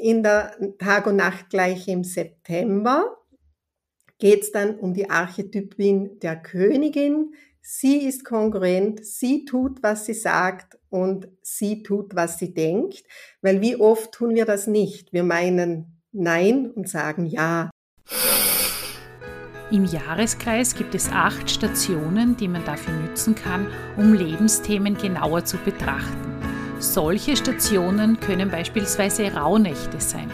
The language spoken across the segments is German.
In der Tag- und Nachtgleiche im September geht es dann um die Archetypin der Königin. Sie ist kongruent, sie tut, was sie sagt und sie tut, was sie denkt, weil wie oft tun wir das nicht? Wir meinen Nein und sagen Ja. Im Jahreskreis gibt es acht Stationen, die man dafür nützen kann, um Lebensthemen genauer zu betrachten. Solche Stationen können beispielsweise Rauhnächte sein.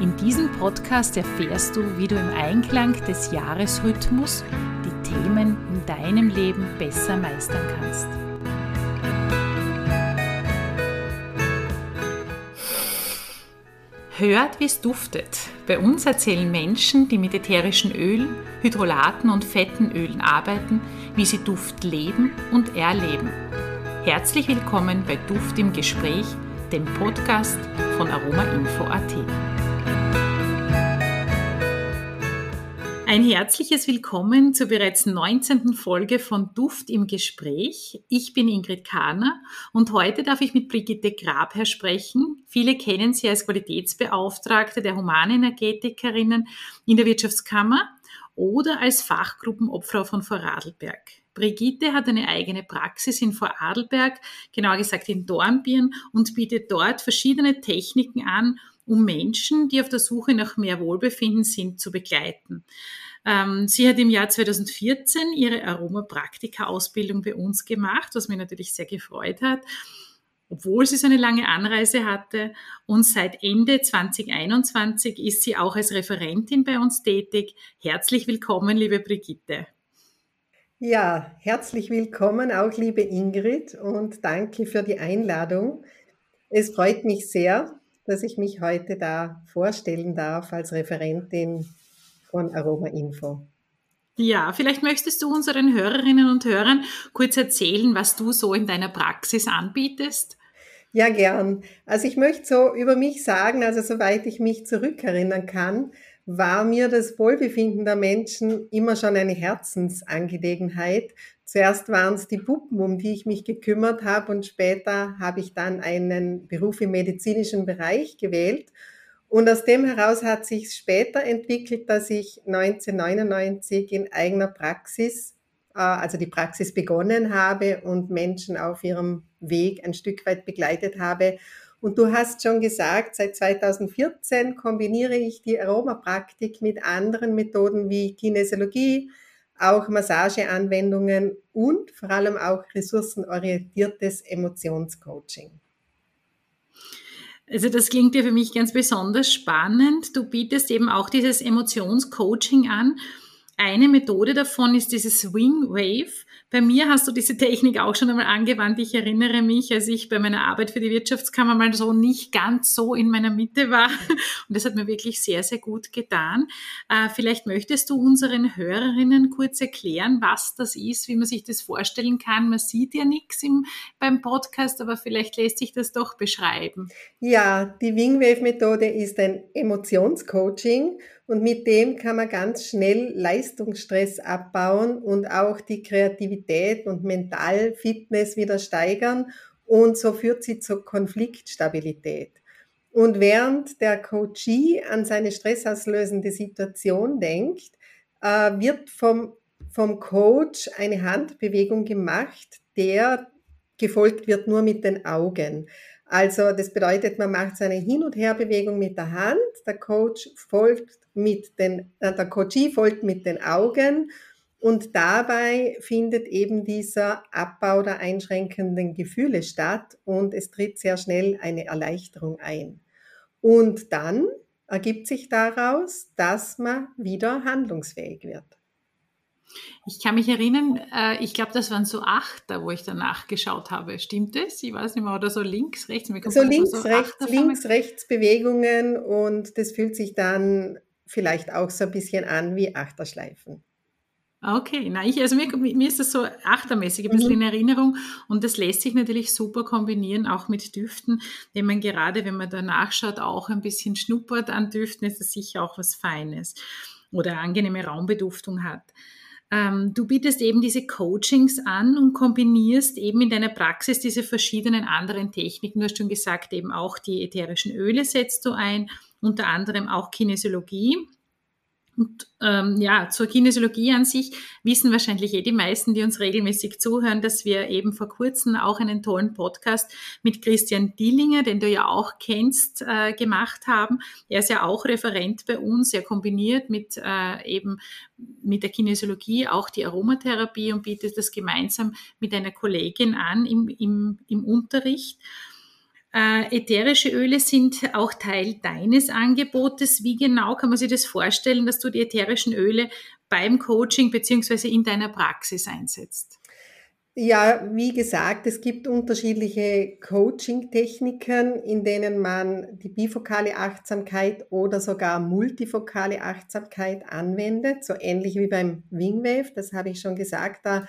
In diesem Podcast erfährst du, wie du im Einklang des Jahresrhythmus die Themen in deinem Leben besser meistern kannst. Hört, wie es duftet. Bei uns erzählen Menschen, die mit ätherischen Ölen, Hydrolaten und fetten Ölen arbeiten, wie sie Duft leben und erleben. Herzlich willkommen bei Duft im Gespräch, dem Podcast von aromainfo.at. Ein herzliches Willkommen zur bereits 19. Folge von Duft im Gespräch. Ich bin Ingrid Kahner und heute darf ich mit Brigitte Grabherr sprechen. Viele kennen sie als Qualitätsbeauftragte der Humanenergetikerinnen in der Wirtschaftskammer oder als Fachgruppenobfrau von Vorarlberg. Brigitte hat eine eigene Praxis in Vorarlberg, genauer gesagt in Dornbirn und bietet dort verschiedene Techniken an, um Menschen, die auf der Suche nach mehr Wohlbefinden sind, zu begleiten. Ähm, sie hat im Jahr 2014 ihre Aromapraktika-Ausbildung bei uns gemacht, was mich natürlich sehr gefreut hat, obwohl sie so eine lange Anreise hatte. Und seit Ende 2021 ist sie auch als Referentin bei uns tätig. Herzlich willkommen, liebe Brigitte. Ja, herzlich willkommen auch, liebe Ingrid, und danke für die Einladung. Es freut mich sehr, dass ich mich heute da vorstellen darf als Referentin von Aroma Info. Ja, vielleicht möchtest du unseren Hörerinnen und Hörern kurz erzählen, was du so in deiner Praxis anbietest? Ja, gern. Also ich möchte so über mich sagen, also soweit ich mich zurückerinnern kann, war mir das Wohlbefinden der Menschen immer schon eine Herzensangelegenheit. Zuerst waren es die Puppen, um die ich mich gekümmert habe und später habe ich dann einen Beruf im medizinischen Bereich gewählt. Und aus dem heraus hat sich später entwickelt, dass ich 1999 in eigener Praxis, äh, also die Praxis begonnen habe und Menschen auf ihrem Weg ein Stück weit begleitet habe und du hast schon gesagt, seit 2014 kombiniere ich die Aromapraktik mit anderen Methoden wie Kinesiologie, auch Massageanwendungen und vor allem auch ressourcenorientiertes Emotionscoaching. Also das klingt ja für mich ganz besonders spannend. Du bietest eben auch dieses Emotionscoaching an. Eine Methode davon ist dieses Swing Wave. Bei mir hast du diese Technik auch schon einmal angewandt. Ich erinnere mich, als ich bei meiner Arbeit für die Wirtschaftskammer mal so nicht ganz so in meiner Mitte war. Und das hat mir wirklich sehr, sehr gut getan. Äh, vielleicht möchtest du unseren Hörerinnen kurz erklären, was das ist, wie man sich das vorstellen kann. Man sieht ja nichts im, beim Podcast, aber vielleicht lässt sich das doch beschreiben. Ja, die Wingwave-Methode ist ein Emotionscoaching und mit dem kann man ganz schnell Leistungsstress abbauen und auch die Kreativität und Mentalfitness wieder steigern. Und so führt sie zur Konfliktstabilität. Und während der Coachee an seine stressauslösende Situation denkt, äh, wird vom, vom Coach eine Handbewegung gemacht, der gefolgt wird nur mit den Augen. Also das bedeutet, man macht so Hin- und Herbewegung mit der Hand, der Coach folgt mit den, äh, der Coachie folgt mit den Augen und dabei findet eben dieser Abbau der einschränkenden Gefühle statt und es tritt sehr schnell eine Erleichterung ein. Und dann ergibt sich daraus, dass man wieder handlungsfähig wird. Ich kann mich erinnern, äh, ich glaube, das waren so Achter, wo ich danach geschaut habe. Stimmt das? Ich weiß nicht mehr. Oder so links, rechts. so links, so rechts, links, rechts Bewegungen und das fühlt sich dann vielleicht auch so ein bisschen an wie Achterschleifen. Okay, na ich, also mir, mir ist das so achtermäßig ein bisschen mhm. in Erinnerung und das lässt sich natürlich super kombinieren, auch mit Düften, wenn man gerade, wenn man danach schaut, auch ein bisschen schnuppert an Düften, ist das sicher auch was Feines oder angenehme Raumbeduftung hat. Ähm, du bietest eben diese Coachings an und kombinierst eben in deiner Praxis diese verschiedenen anderen Techniken. Du hast schon gesagt, eben auch die ätherischen Öle setzt du ein, unter anderem auch Kinesiologie. Und ähm, ja, zur Kinesiologie an sich wissen wahrscheinlich eh die meisten, die uns regelmäßig zuhören, dass wir eben vor kurzem auch einen tollen Podcast mit Christian Dillinger, den du ja auch kennst, äh, gemacht haben. Er ist ja auch Referent bei uns. Er kombiniert mit äh, eben mit der Kinesiologie auch die Aromatherapie und bietet das gemeinsam mit einer Kollegin an im, im, im Unterricht. Äh, ätherische Öle sind auch Teil deines Angebotes. Wie genau kann man sich das vorstellen, dass du die ätherischen Öle beim Coaching beziehungsweise in deiner Praxis einsetzt? Ja, wie gesagt, es gibt unterschiedliche Coaching-Techniken, in denen man die bifokale Achtsamkeit oder sogar multifokale Achtsamkeit anwendet, so ähnlich wie beim Wingwave, das habe ich schon gesagt, da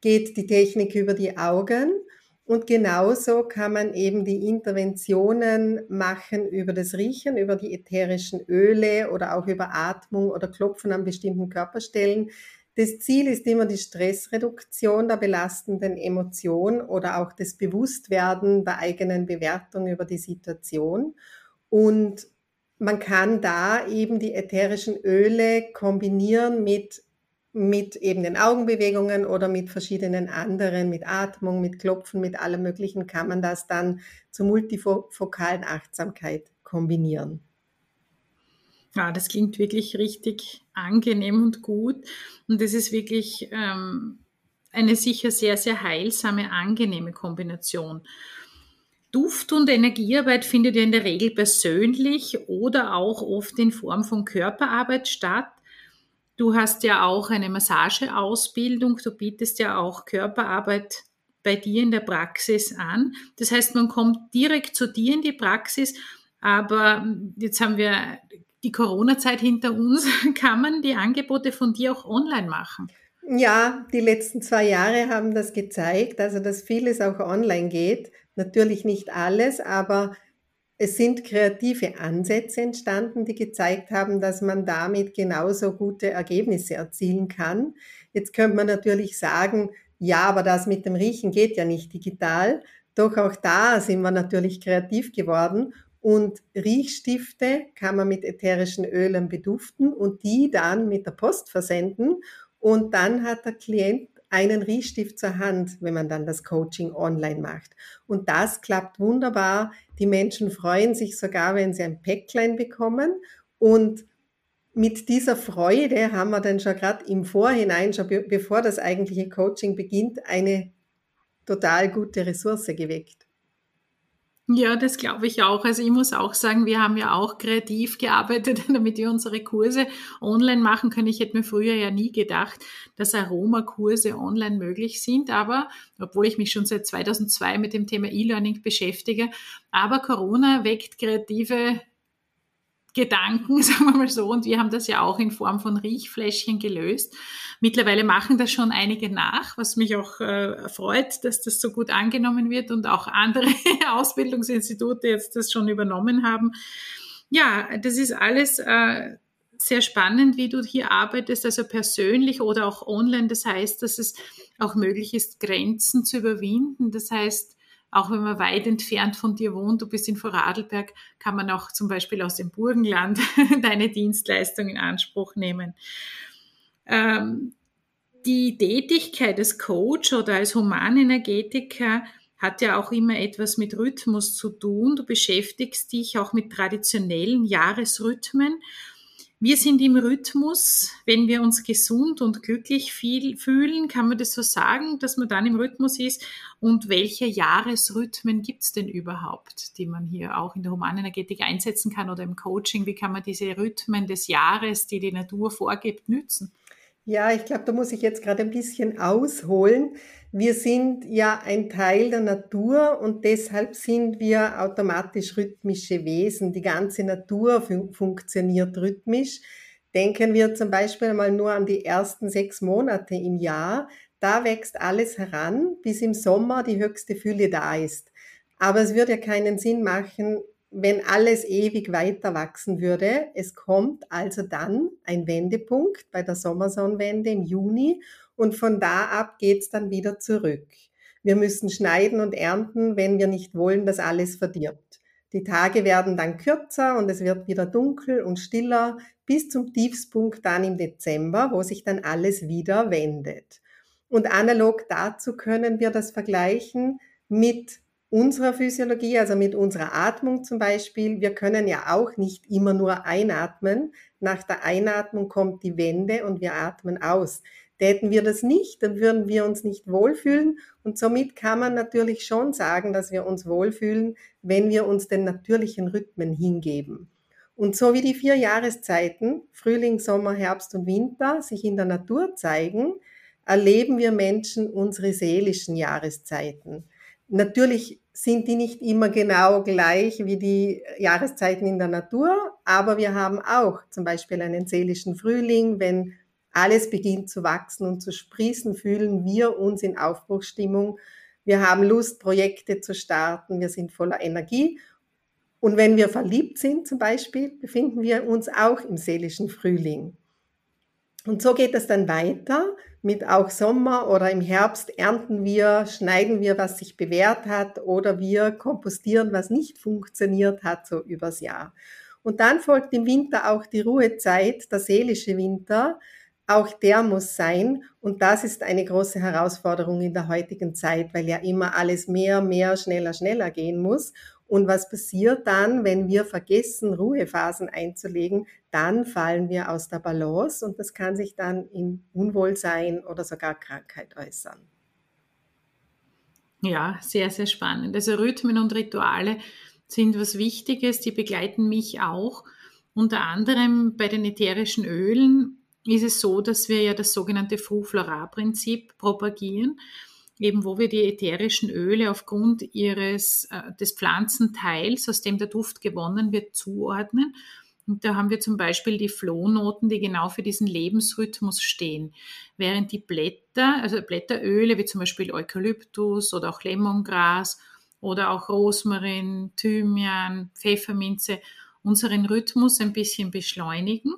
geht die Technik über die Augen und genauso kann man eben die Interventionen machen über das Riechen, über die ätherischen Öle oder auch über Atmung oder Klopfen an bestimmten Körperstellen. Das Ziel ist immer die Stressreduktion der belastenden Emotion oder auch das Bewusstwerden der eigenen Bewertung über die Situation. Und man kann da eben die ätherischen Öle kombinieren mit mit eben den Augenbewegungen oder mit verschiedenen anderen, mit Atmung, mit Klopfen, mit allem Möglichen kann man das dann zur multifokalen Achtsamkeit kombinieren. Ja, das klingt wirklich richtig angenehm und gut. Und das ist wirklich ähm, eine sicher sehr, sehr heilsame, angenehme Kombination. Duft- und Energiearbeit findet ja in der Regel persönlich oder auch oft in Form von Körperarbeit statt. Du hast ja auch eine Massageausbildung, du bietest ja auch Körperarbeit bei dir in der Praxis an. Das heißt, man kommt direkt zu dir in die Praxis, aber jetzt haben wir die Corona-Zeit hinter uns. Kann man die Angebote von dir auch online machen? Ja, die letzten zwei Jahre haben das gezeigt, also dass vieles auch online geht. Natürlich nicht alles, aber es sind kreative Ansätze entstanden, die gezeigt haben, dass man damit genauso gute Ergebnisse erzielen kann. Jetzt könnte man natürlich sagen, ja, aber das mit dem Riechen geht ja nicht digital. Doch auch da sind wir natürlich kreativ geworden und Riechstifte kann man mit ätherischen Ölen beduften und die dann mit der Post versenden und dann hat der Klient einen Riechstift zur Hand, wenn man dann das Coaching online macht. Und das klappt wunderbar. Die Menschen freuen sich sogar, wenn sie ein Päcklein bekommen. Und mit dieser Freude haben wir dann schon gerade im Vorhinein, schon be bevor das eigentliche Coaching beginnt, eine total gute Ressource geweckt. Ja, das glaube ich auch. Also ich muss auch sagen, wir haben ja auch kreativ gearbeitet, damit wir unsere Kurse online machen können. Ich hätte mir früher ja nie gedacht, dass Aromakurse online möglich sind. Aber, obwohl ich mich schon seit 2002 mit dem Thema E-Learning beschäftige, aber Corona weckt kreative Gedanken, sagen wir mal so. Und wir haben das ja auch in Form von Riechfläschchen gelöst. Mittlerweile machen das schon einige nach, was mich auch äh, freut, dass das so gut angenommen wird und auch andere Ausbildungsinstitute jetzt das schon übernommen haben. Ja, das ist alles äh, sehr spannend, wie du hier arbeitest, also persönlich oder auch online. Das heißt, dass es auch möglich ist, Grenzen zu überwinden. Das heißt, auch wenn man weit entfernt von dir wohnt, du bist in Vorarlberg, kann man auch zum Beispiel aus dem Burgenland deine Dienstleistung in Anspruch nehmen. Ähm, die Tätigkeit als Coach oder als Humanenergetiker hat ja auch immer etwas mit Rhythmus zu tun. Du beschäftigst dich auch mit traditionellen Jahresrhythmen wir sind im Rhythmus, wenn wir uns gesund und glücklich fühlen, kann man das so sagen, dass man dann im Rhythmus ist. Und welche Jahresrhythmen gibt es denn überhaupt, die man hier auch in der Humanenergetik einsetzen kann oder im Coaching? Wie kann man diese Rhythmen des Jahres, die die Natur vorgibt, nützen? Ja, ich glaube, da muss ich jetzt gerade ein bisschen ausholen. Wir sind ja ein Teil der Natur und deshalb sind wir automatisch rhythmische Wesen. Die ganze Natur fun funktioniert rhythmisch. Denken wir zum Beispiel mal nur an die ersten sechs Monate im Jahr. Da wächst alles heran, bis im Sommer die höchste Fülle da ist. Aber es würde ja keinen Sinn machen, wenn alles ewig weiter wachsen würde. Es kommt also dann ein Wendepunkt bei der Sommersonnenwende im Juni und von da ab geht's dann wieder zurück. Wir müssen schneiden und ernten, wenn wir nicht wollen, dass alles verdirbt. Die Tage werden dann kürzer und es wird wieder dunkel und stiller bis zum Tiefspunkt dann im Dezember, wo sich dann alles wieder wendet. Und analog dazu können wir das vergleichen mit unserer Physiologie, also mit unserer Atmung zum Beispiel. Wir können ja auch nicht immer nur einatmen. Nach der Einatmung kommt die Wende und wir atmen aus. Täten wir das nicht, dann würden wir uns nicht wohlfühlen. Und somit kann man natürlich schon sagen, dass wir uns wohlfühlen, wenn wir uns den natürlichen Rhythmen hingeben. Und so wie die vier Jahreszeiten, Frühling, Sommer, Herbst und Winter, sich in der Natur zeigen, erleben wir Menschen unsere seelischen Jahreszeiten. Natürlich sind die nicht immer genau gleich wie die Jahreszeiten in der Natur, aber wir haben auch zum Beispiel einen seelischen Frühling, wenn alles beginnt zu wachsen und zu sprießen, fühlen wir uns in Aufbruchsstimmung. Wir haben Lust, Projekte zu starten, wir sind voller Energie. Und wenn wir verliebt sind zum Beispiel, befinden wir uns auch im seelischen Frühling. Und so geht es dann weiter mit auch Sommer oder im Herbst ernten wir, schneiden wir, was sich bewährt hat oder wir kompostieren, was nicht funktioniert hat, so übers Jahr. Und dann folgt im Winter auch die Ruhezeit, der seelische Winter. Auch der muss sein. Und das ist eine große Herausforderung in der heutigen Zeit, weil ja immer alles mehr, mehr, schneller, schneller gehen muss. Und was passiert dann, wenn wir vergessen, Ruhephasen einzulegen? Dann fallen wir aus der Balance und das kann sich dann in Unwohlsein oder sogar Krankheit äußern. Ja, sehr, sehr spannend. Also Rhythmen und Rituale sind was Wichtiges, die begleiten mich auch. Unter anderem bei den ätherischen Ölen ist es so, dass wir ja das sogenannte Fru-Flora-Prinzip propagieren eben wo wir die ätherischen Öle aufgrund ihres, äh, des Pflanzenteils, aus dem der Duft gewonnen wird, zuordnen. Und da haben wir zum Beispiel die Flohnoten, die genau für diesen Lebensrhythmus stehen. Während die Blätter, also Blätteröle wie zum Beispiel Eukalyptus oder auch Lemongras oder auch Rosmarin, Thymian, Pfefferminze unseren Rhythmus ein bisschen beschleunigen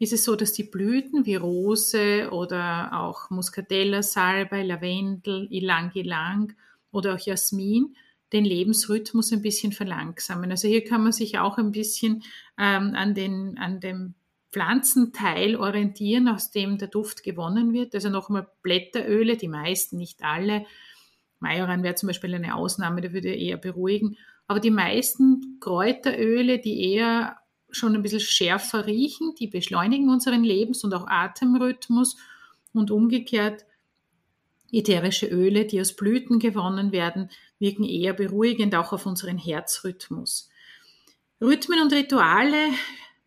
ist es so, dass die Blüten wie Rose oder auch Muscatella, Salbei, Lavendel, Ilang Ilang oder auch Jasmin den Lebensrhythmus ein bisschen verlangsamen. Also hier kann man sich auch ein bisschen ähm, an, den, an dem Pflanzenteil orientieren, aus dem der Duft gewonnen wird. Also nochmal Blätteröle, die meisten, nicht alle. Majoran wäre zum Beispiel eine Ausnahme, der würde eher beruhigen. Aber die meisten Kräuteröle, die eher schon ein bisschen schärfer riechen, die beschleunigen unseren Lebens- und auch Atemrhythmus. Und umgekehrt ätherische Öle, die aus Blüten gewonnen werden, wirken eher beruhigend auch auf unseren Herzrhythmus. Rhythmen und Rituale,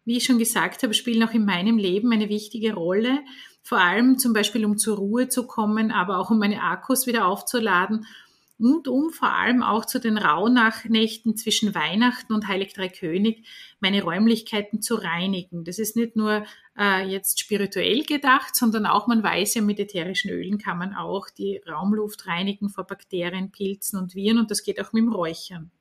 wie ich schon gesagt habe, spielen auch in meinem Leben eine wichtige Rolle, vor allem zum Beispiel um zur Ruhe zu kommen, aber auch um meine Akkus wieder aufzuladen und um vor allem auch zu den Rauhnächten zwischen Weihnachten und Heilig Drei König meine Räumlichkeiten zu reinigen. Das ist nicht nur äh, jetzt spirituell gedacht, sondern auch, man weiß ja, mit ätherischen Ölen kann man auch die Raumluft reinigen vor Bakterien, Pilzen und Viren und das geht auch mit dem Räuchern.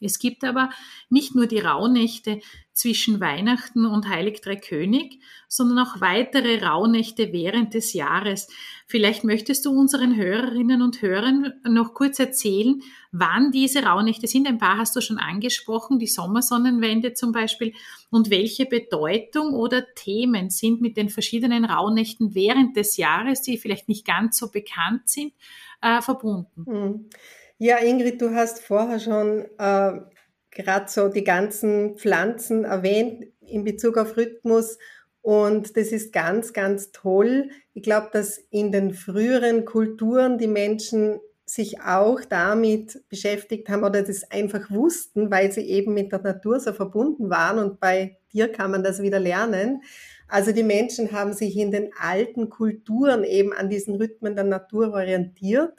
Es gibt aber nicht nur die Rauhnächte zwischen Weihnachten und Heilig Drei König, sondern auch weitere Rauhnächte während des Jahres. Vielleicht möchtest du unseren Hörerinnen und Hörern noch kurz erzählen, wann diese Rauhnächte sind. Ein paar hast du schon angesprochen, die Sommersonnenwende zum Beispiel. Und welche Bedeutung oder Themen sind mit den verschiedenen Rauhnächten während des Jahres, die vielleicht nicht ganz so bekannt sind, äh, verbunden? Mhm. Ja, Ingrid, du hast vorher schon äh, gerade so die ganzen Pflanzen erwähnt in Bezug auf Rhythmus. Und das ist ganz, ganz toll. Ich glaube, dass in den früheren Kulturen die Menschen sich auch damit beschäftigt haben oder das einfach wussten, weil sie eben mit der Natur so verbunden waren. Und bei dir kann man das wieder lernen. Also die Menschen haben sich in den alten Kulturen eben an diesen Rhythmen der Natur orientiert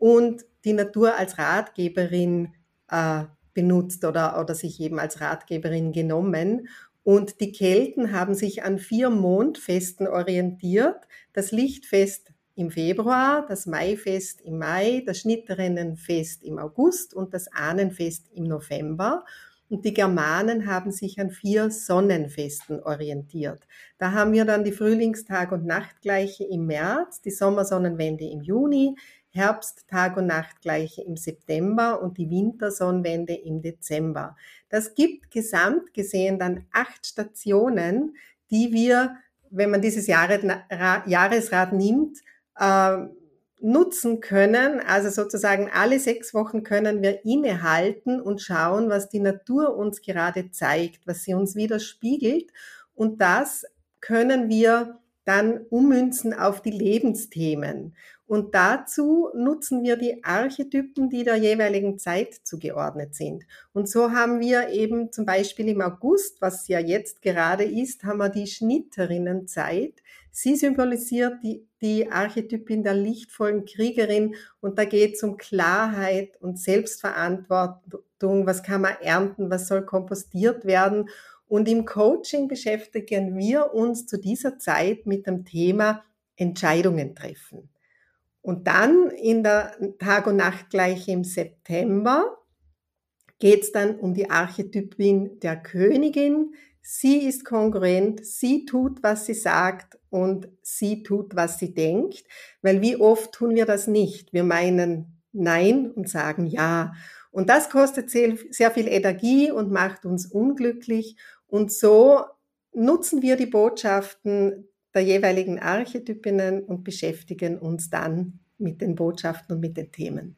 und die Natur als Ratgeberin äh, benutzt oder, oder sich eben als Ratgeberin genommen. Und die Kelten haben sich an vier Mondfesten orientiert. Das Lichtfest im Februar, das Maifest im Mai, das Schnitterinnenfest im August und das Ahnenfest im November. Und die Germanen haben sich an vier Sonnenfesten orientiert. Da haben wir dann die Frühlingstag- und Nachtgleiche im März, die Sommersonnenwende im Juni, Herbst-Tag- und Nachtgleiche im September und die Wintersonnenwende im Dezember. Das gibt gesamt gesehen dann acht Stationen, die wir, wenn man dieses Jahresrad nimmt, äh, nutzen können. Also sozusagen alle sechs Wochen können wir innehalten und schauen, was die Natur uns gerade zeigt, was sie uns widerspiegelt. Und das können wir dann ummünzen auf die Lebensthemen. Und dazu nutzen wir die Archetypen, die der jeweiligen Zeit zugeordnet sind. Und so haben wir eben zum Beispiel im August, was ja jetzt gerade ist, haben wir die Schnitterinnenzeit. Sie symbolisiert die, die Archetypin der lichtvollen Kriegerin und da geht es um Klarheit und Selbstverantwortung. Was kann man ernten? Was soll kompostiert werden? Und im Coaching beschäftigen wir uns zu dieser Zeit mit dem Thema Entscheidungen treffen. Und dann in der Tag- und Nachtgleiche im September geht es dann um die Archetypin der Königin. Sie ist kongruent, sie tut, was sie sagt und sie tut, was sie denkt. Weil wie oft tun wir das nicht? Wir meinen Nein und sagen Ja. Und das kostet sehr viel Energie und macht uns unglücklich. Und so nutzen wir die Botschaften der jeweiligen Archetypinnen und beschäftigen uns dann mit den Botschaften und mit den Themen.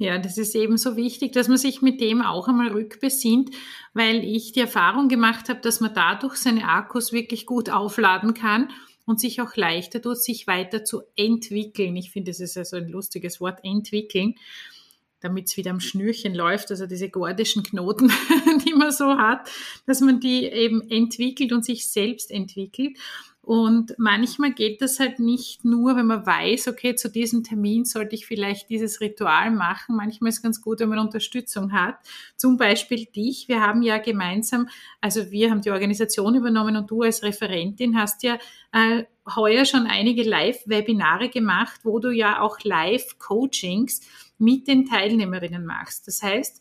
Ja, das ist eben so wichtig, dass man sich mit dem auch einmal rückbesinnt, weil ich die Erfahrung gemacht habe, dass man dadurch seine Akkus wirklich gut aufladen kann und sich auch leichter tut, sich weiter zu entwickeln. Ich finde, das ist also ein lustiges Wort, entwickeln damit es wieder am Schnürchen läuft, also diese gordischen Knoten, die man so hat, dass man die eben entwickelt und sich selbst entwickelt. Und manchmal geht das halt nicht nur, wenn man weiß, okay, zu diesem Termin sollte ich vielleicht dieses Ritual machen. Manchmal ist es ganz gut, wenn man Unterstützung hat. Zum Beispiel dich. Wir haben ja gemeinsam, also wir haben die Organisation übernommen und du als Referentin hast ja äh, heuer schon einige Live-Webinare gemacht, wo du ja auch Live-Coachings mit den Teilnehmerinnen machst. Das heißt,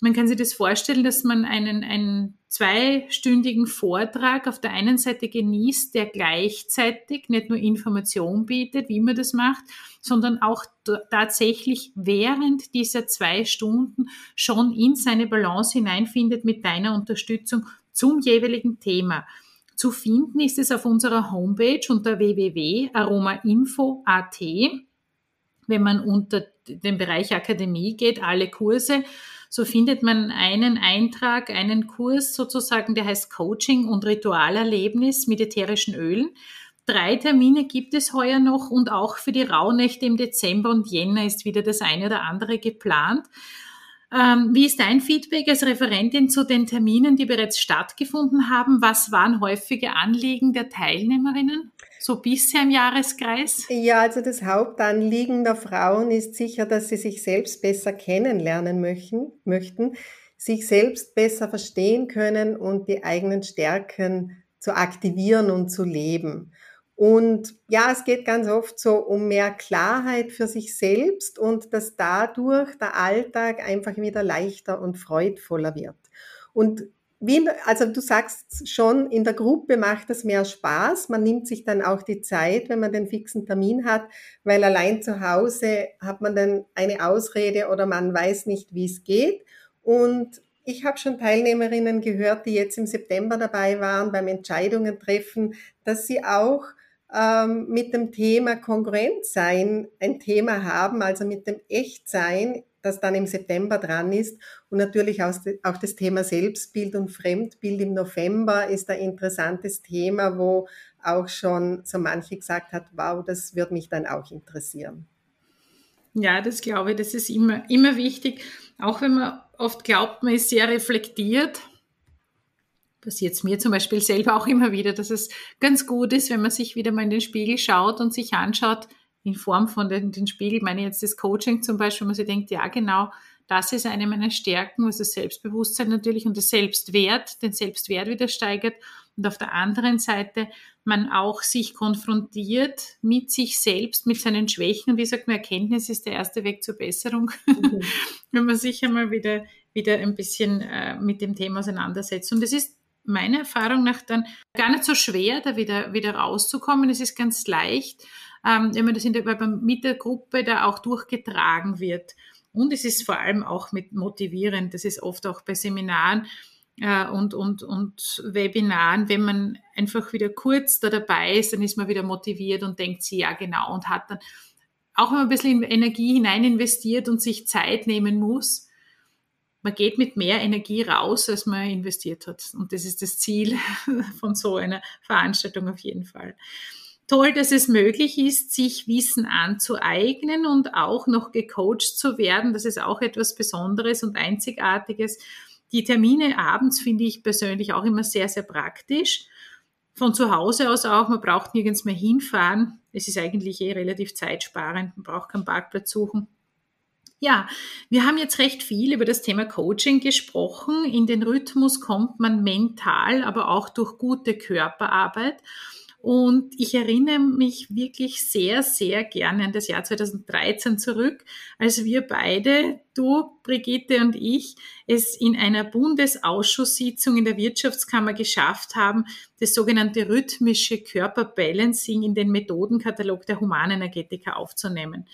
man kann sich das vorstellen, dass man einen, einen zweistündigen Vortrag auf der einen Seite genießt, der gleichzeitig nicht nur Information bietet, wie man das macht, sondern auch tatsächlich während dieser zwei Stunden schon in seine Balance hineinfindet mit deiner Unterstützung zum jeweiligen Thema. Zu finden ist es auf unserer Homepage unter www.aromainfo.at. Wenn man unter den Bereich Akademie geht, alle Kurse, so findet man einen Eintrag, einen Kurs sozusagen, der heißt Coaching und Ritualerlebnis mit ätherischen Ölen. Drei Termine gibt es heuer noch und auch für die Rauhnächte im Dezember und Jänner ist wieder das eine oder andere geplant. Ähm, wie ist dein Feedback als Referentin zu den Terminen, die bereits stattgefunden haben? Was waren häufige Anliegen der Teilnehmerinnen? So bisher im Jahreskreis? Ja, also das Hauptanliegen der Frauen ist sicher, dass sie sich selbst besser kennenlernen möchten, möchten sich selbst besser verstehen können und die eigenen Stärken zu aktivieren und zu leben. Und ja, es geht ganz oft so um mehr Klarheit für sich selbst und dass dadurch der Alltag einfach wieder leichter und freudvoller wird. Und wie, also du sagst schon, in der Gruppe macht es mehr Spaß. Man nimmt sich dann auch die Zeit, wenn man den fixen Termin hat, weil allein zu Hause hat man dann eine Ausrede oder man weiß nicht, wie es geht. Und ich habe schon Teilnehmerinnen gehört, die jetzt im September dabei waren beim Entscheidungen treffen, dass sie auch ähm, mit dem Thema Kongruentsein ein Thema haben, also mit dem Echtsein, das dann im September dran ist. Und natürlich auch das Thema Selbstbild und Fremdbild im November ist ein interessantes Thema, wo auch schon so manche gesagt hat, wow, das wird mich dann auch interessieren. Ja, das glaube ich, das ist immer, immer wichtig. Auch wenn man oft glaubt, man ist sehr reflektiert, passiert es mir zum Beispiel selber auch immer wieder, dass es ganz gut ist, wenn man sich wieder mal in den Spiegel schaut und sich anschaut, in Form von den, den Spiegel, meine jetzt das Coaching zum Beispiel, wo man sich denkt, ja genau, das ist eine meiner Stärken, was das Selbstbewusstsein natürlich und das Selbstwert, den Selbstwert wieder steigert. Und auf der anderen Seite man auch sich konfrontiert mit sich selbst, mit seinen Schwächen. Und wie gesagt, Erkenntnis ist der erste Weg zur Besserung, mhm. wenn man sich einmal wieder, wieder ein bisschen äh, mit dem Thema auseinandersetzt. Und es ist meiner Erfahrung nach dann gar nicht so schwer, da wieder, wieder rauszukommen. Es ist ganz leicht, ähm, wenn man das in der, mit der Gruppe da auch durchgetragen wird. Und es ist vor allem auch mit motivierend. Das ist oft auch bei Seminaren äh, und, und, und Webinaren, wenn man einfach wieder kurz da dabei ist, dann ist man wieder motiviert und denkt sich, ja genau, und hat dann auch wenn man ein bisschen Energie hinein investiert und sich Zeit nehmen muss, man geht mit mehr Energie raus, als man investiert hat. Und das ist das Ziel von so einer Veranstaltung auf jeden Fall. Toll, dass es möglich ist, sich Wissen anzueignen und auch noch gecoacht zu werden. Das ist auch etwas Besonderes und Einzigartiges. Die Termine abends finde ich persönlich auch immer sehr, sehr praktisch. Von zu Hause aus auch, man braucht nirgends mehr hinfahren. Es ist eigentlich eh relativ zeitsparend, man braucht keinen Parkplatz suchen. Ja, wir haben jetzt recht viel über das Thema Coaching gesprochen. In den Rhythmus kommt man mental, aber auch durch gute Körperarbeit. Und ich erinnere mich wirklich sehr, sehr gerne an das Jahr 2013 zurück, als wir beide, du, Brigitte und ich, es in einer Bundesausschusssitzung in der Wirtschaftskammer geschafft haben, das sogenannte rhythmische Körperbalancing in den Methodenkatalog der Humanenergetiker aufzunehmen.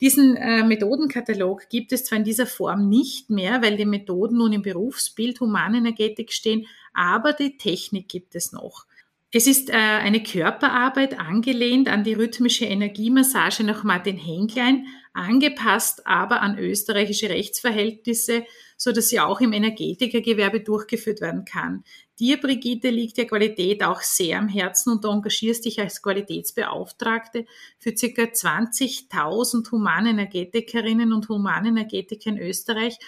Diesen äh, Methodenkatalog gibt es zwar in dieser Form nicht mehr, weil die Methoden nun im Berufsbild Humanenergetik stehen, aber die Technik gibt es noch. Es ist äh, eine Körperarbeit angelehnt an die rhythmische Energiemassage nach Martin Henklein, angepasst aber an österreichische Rechtsverhältnisse, so dass sie auch im Energetikergewerbe durchgeführt werden kann. Dir, Brigitte, liegt ja Qualität auch sehr am Herzen und du engagierst dich als Qualitätsbeauftragte für ca. 20.000 Humanenergetikerinnen und Humanenergetiker in Österreich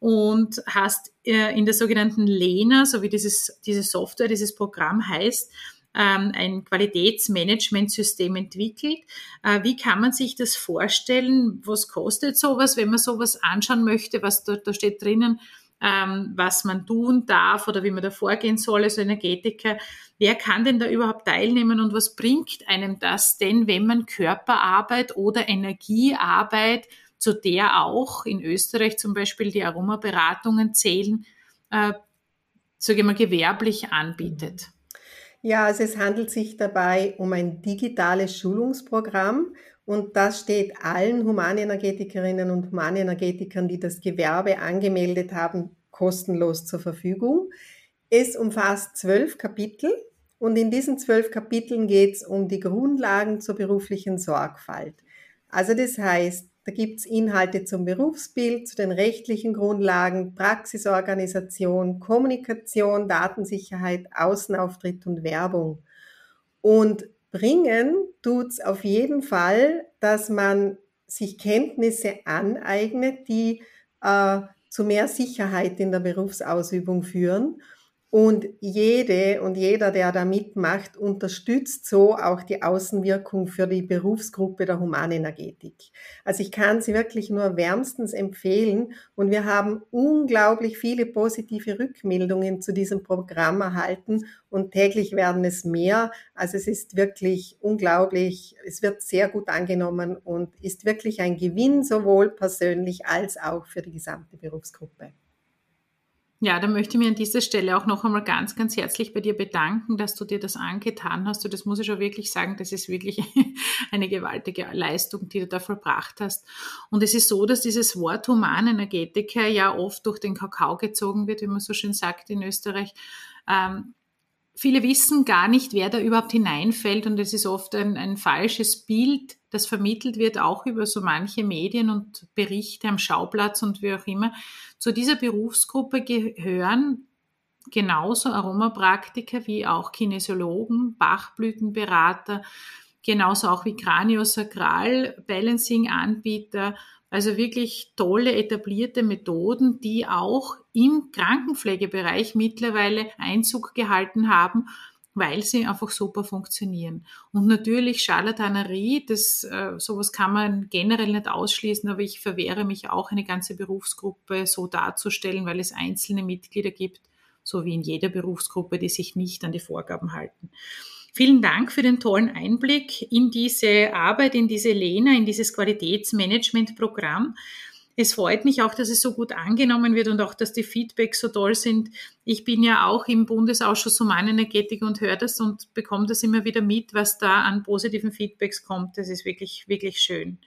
und hast äh, in der sogenannten LENA, so wie dieses, diese Software, dieses Programm heißt, ähm, ein Qualitätsmanagementsystem entwickelt. Äh, wie kann man sich das vorstellen? Was kostet sowas, wenn man sowas anschauen möchte? Was da, da steht drinnen, ähm, was man tun darf oder wie man da vorgehen soll als Energetiker. Wer kann denn da überhaupt teilnehmen und was bringt einem das denn, wenn man Körperarbeit oder Energiearbeit zu der auch in Österreich zum Beispiel die Aromaberatungen zählen, äh, sage ich mal, gewerblich anbietet. Ja, also es handelt sich dabei um ein digitales Schulungsprogramm und das steht allen Humanenergetikerinnen und Humanenergetikern, die das Gewerbe angemeldet haben, kostenlos zur Verfügung. Es umfasst zwölf Kapitel und in diesen zwölf Kapiteln geht es um die Grundlagen zur beruflichen Sorgfalt. Also das heißt, da gibt es Inhalte zum Berufsbild, zu den rechtlichen Grundlagen, Praxisorganisation, Kommunikation, Datensicherheit, Außenauftritt und Werbung. Und bringen tut es auf jeden Fall, dass man sich Kenntnisse aneignet, die äh, zu mehr Sicherheit in der Berufsausübung führen und jede und jeder, der da mitmacht, unterstützt so auch die Außenwirkung für die Berufsgruppe der Humanenergetik. Also ich kann sie wirklich nur wärmstens empfehlen und wir haben unglaublich viele positive Rückmeldungen zu diesem Programm erhalten und täglich werden es mehr. Also es ist wirklich unglaublich. Es wird sehr gut angenommen und ist wirklich ein Gewinn sowohl persönlich als auch für die gesamte Berufsgruppe. Ja, da möchte ich mich an dieser Stelle auch noch einmal ganz, ganz herzlich bei dir bedanken, dass du dir das angetan hast. Und das muss ich schon wirklich sagen, das ist wirklich eine gewaltige Leistung, die du da vollbracht hast. Und es ist so, dass dieses Wort Humanenergetiker ja oft durch den Kakao gezogen wird, wie man so schön sagt in Österreich. Ähm, viele wissen gar nicht, wer da überhaupt hineinfällt und es ist oft ein, ein falsches Bild, das vermittelt wird, auch über so manche Medien und Berichte am Schauplatz und wie auch immer. Zu dieser Berufsgruppe gehören genauso Aromapraktiker wie auch Kinesiologen, Bachblütenberater, genauso auch wie Craniosakral Balancing Anbieter, also wirklich tolle etablierte Methoden, die auch im Krankenpflegebereich mittlerweile Einzug gehalten haben, weil sie einfach super funktionieren. Und natürlich Charlatanerie, das äh, sowas kann man generell nicht ausschließen, aber ich verwehre mich auch eine ganze Berufsgruppe so darzustellen, weil es einzelne Mitglieder gibt, so wie in jeder Berufsgruppe, die sich nicht an die Vorgaben halten. Vielen Dank für den tollen Einblick in diese Arbeit, in diese Lena, in dieses Qualitätsmanagementprogramm. Es freut mich auch, dass es so gut angenommen wird und auch, dass die Feedbacks so toll sind. Ich bin ja auch im Bundesausschuss Humanenergetik und höre das und bekomme das immer wieder mit, was da an positiven Feedbacks kommt. Das ist wirklich, wirklich schön.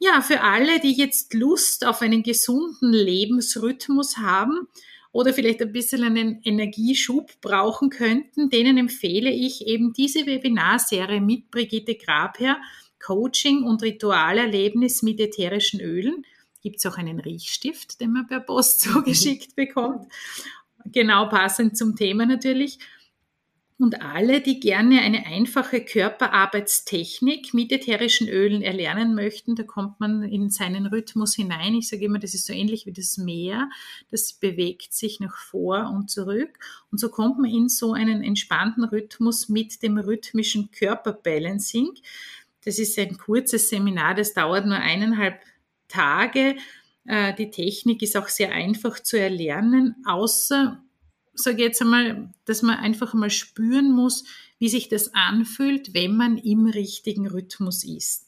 Ja, für alle, die jetzt Lust auf einen gesunden Lebensrhythmus haben, oder vielleicht ein bisschen einen Energieschub brauchen könnten, denen empfehle ich eben diese Webinarserie mit Brigitte Grabherr, Coaching und Ritualerlebnis mit ätherischen Ölen. Gibt es auch einen Riechstift, den man per Post zugeschickt bekommt. Genau passend zum Thema natürlich. Und alle, die gerne eine einfache Körperarbeitstechnik mit ätherischen Ölen erlernen möchten, da kommt man in seinen Rhythmus hinein. Ich sage immer, das ist so ähnlich wie das Meer. Das bewegt sich nach vor und zurück. Und so kommt man in so einen entspannten Rhythmus mit dem rhythmischen Körperbalancing. Das ist ein kurzes Seminar, das dauert nur eineinhalb Tage. Äh, die Technik ist auch sehr einfach zu erlernen, außer sage ich jetzt einmal, dass man einfach mal spüren muss, wie sich das anfühlt, wenn man im richtigen Rhythmus ist.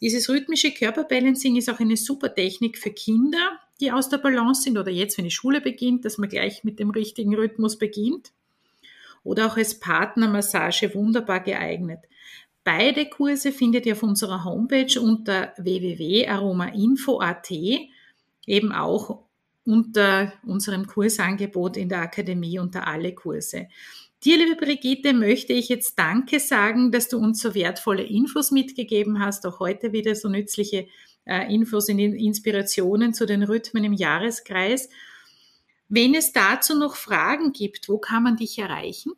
Dieses rhythmische Körperbalancing ist auch eine super Technik für Kinder, die aus der Balance sind oder jetzt, wenn die Schule beginnt, dass man gleich mit dem richtigen Rhythmus beginnt. Oder auch als Partnermassage wunderbar geeignet. Beide Kurse findet ihr auf unserer Homepage unter www.aromainfo.at, eben auch unter unserem Kursangebot in der Akademie unter alle Kurse. Dir, liebe Brigitte, möchte ich jetzt Danke sagen, dass du uns so wertvolle Infos mitgegeben hast, auch heute wieder so nützliche äh, Infos und Inspirationen zu den Rhythmen im Jahreskreis. Wenn es dazu noch Fragen gibt, wo kann man dich erreichen?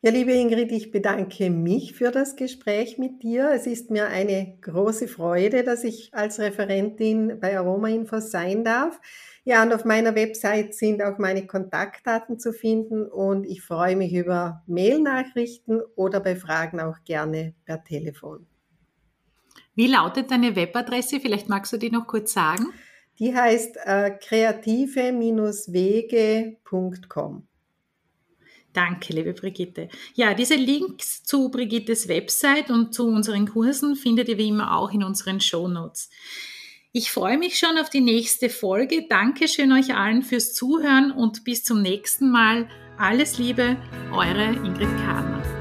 Ja, liebe Ingrid, ich bedanke mich für das Gespräch mit dir. Es ist mir eine große Freude, dass ich als Referentin bei Aroma Infos sein darf. Ja, und auf meiner Website sind auch meine Kontaktdaten zu finden und ich freue mich über Mailnachrichten oder bei Fragen auch gerne per Telefon. Wie lautet deine Webadresse? Vielleicht magst du die noch kurz sagen. Die heißt äh, kreative-wege.com. Danke, liebe Brigitte. Ja, diese Links zu Brigittes Website und zu unseren Kursen findet ihr wie immer auch in unseren Show Notes. Ich freue mich schon auf die nächste Folge. Dankeschön euch allen fürs Zuhören und bis zum nächsten Mal. Alles Liebe, eure Ingrid Kahner.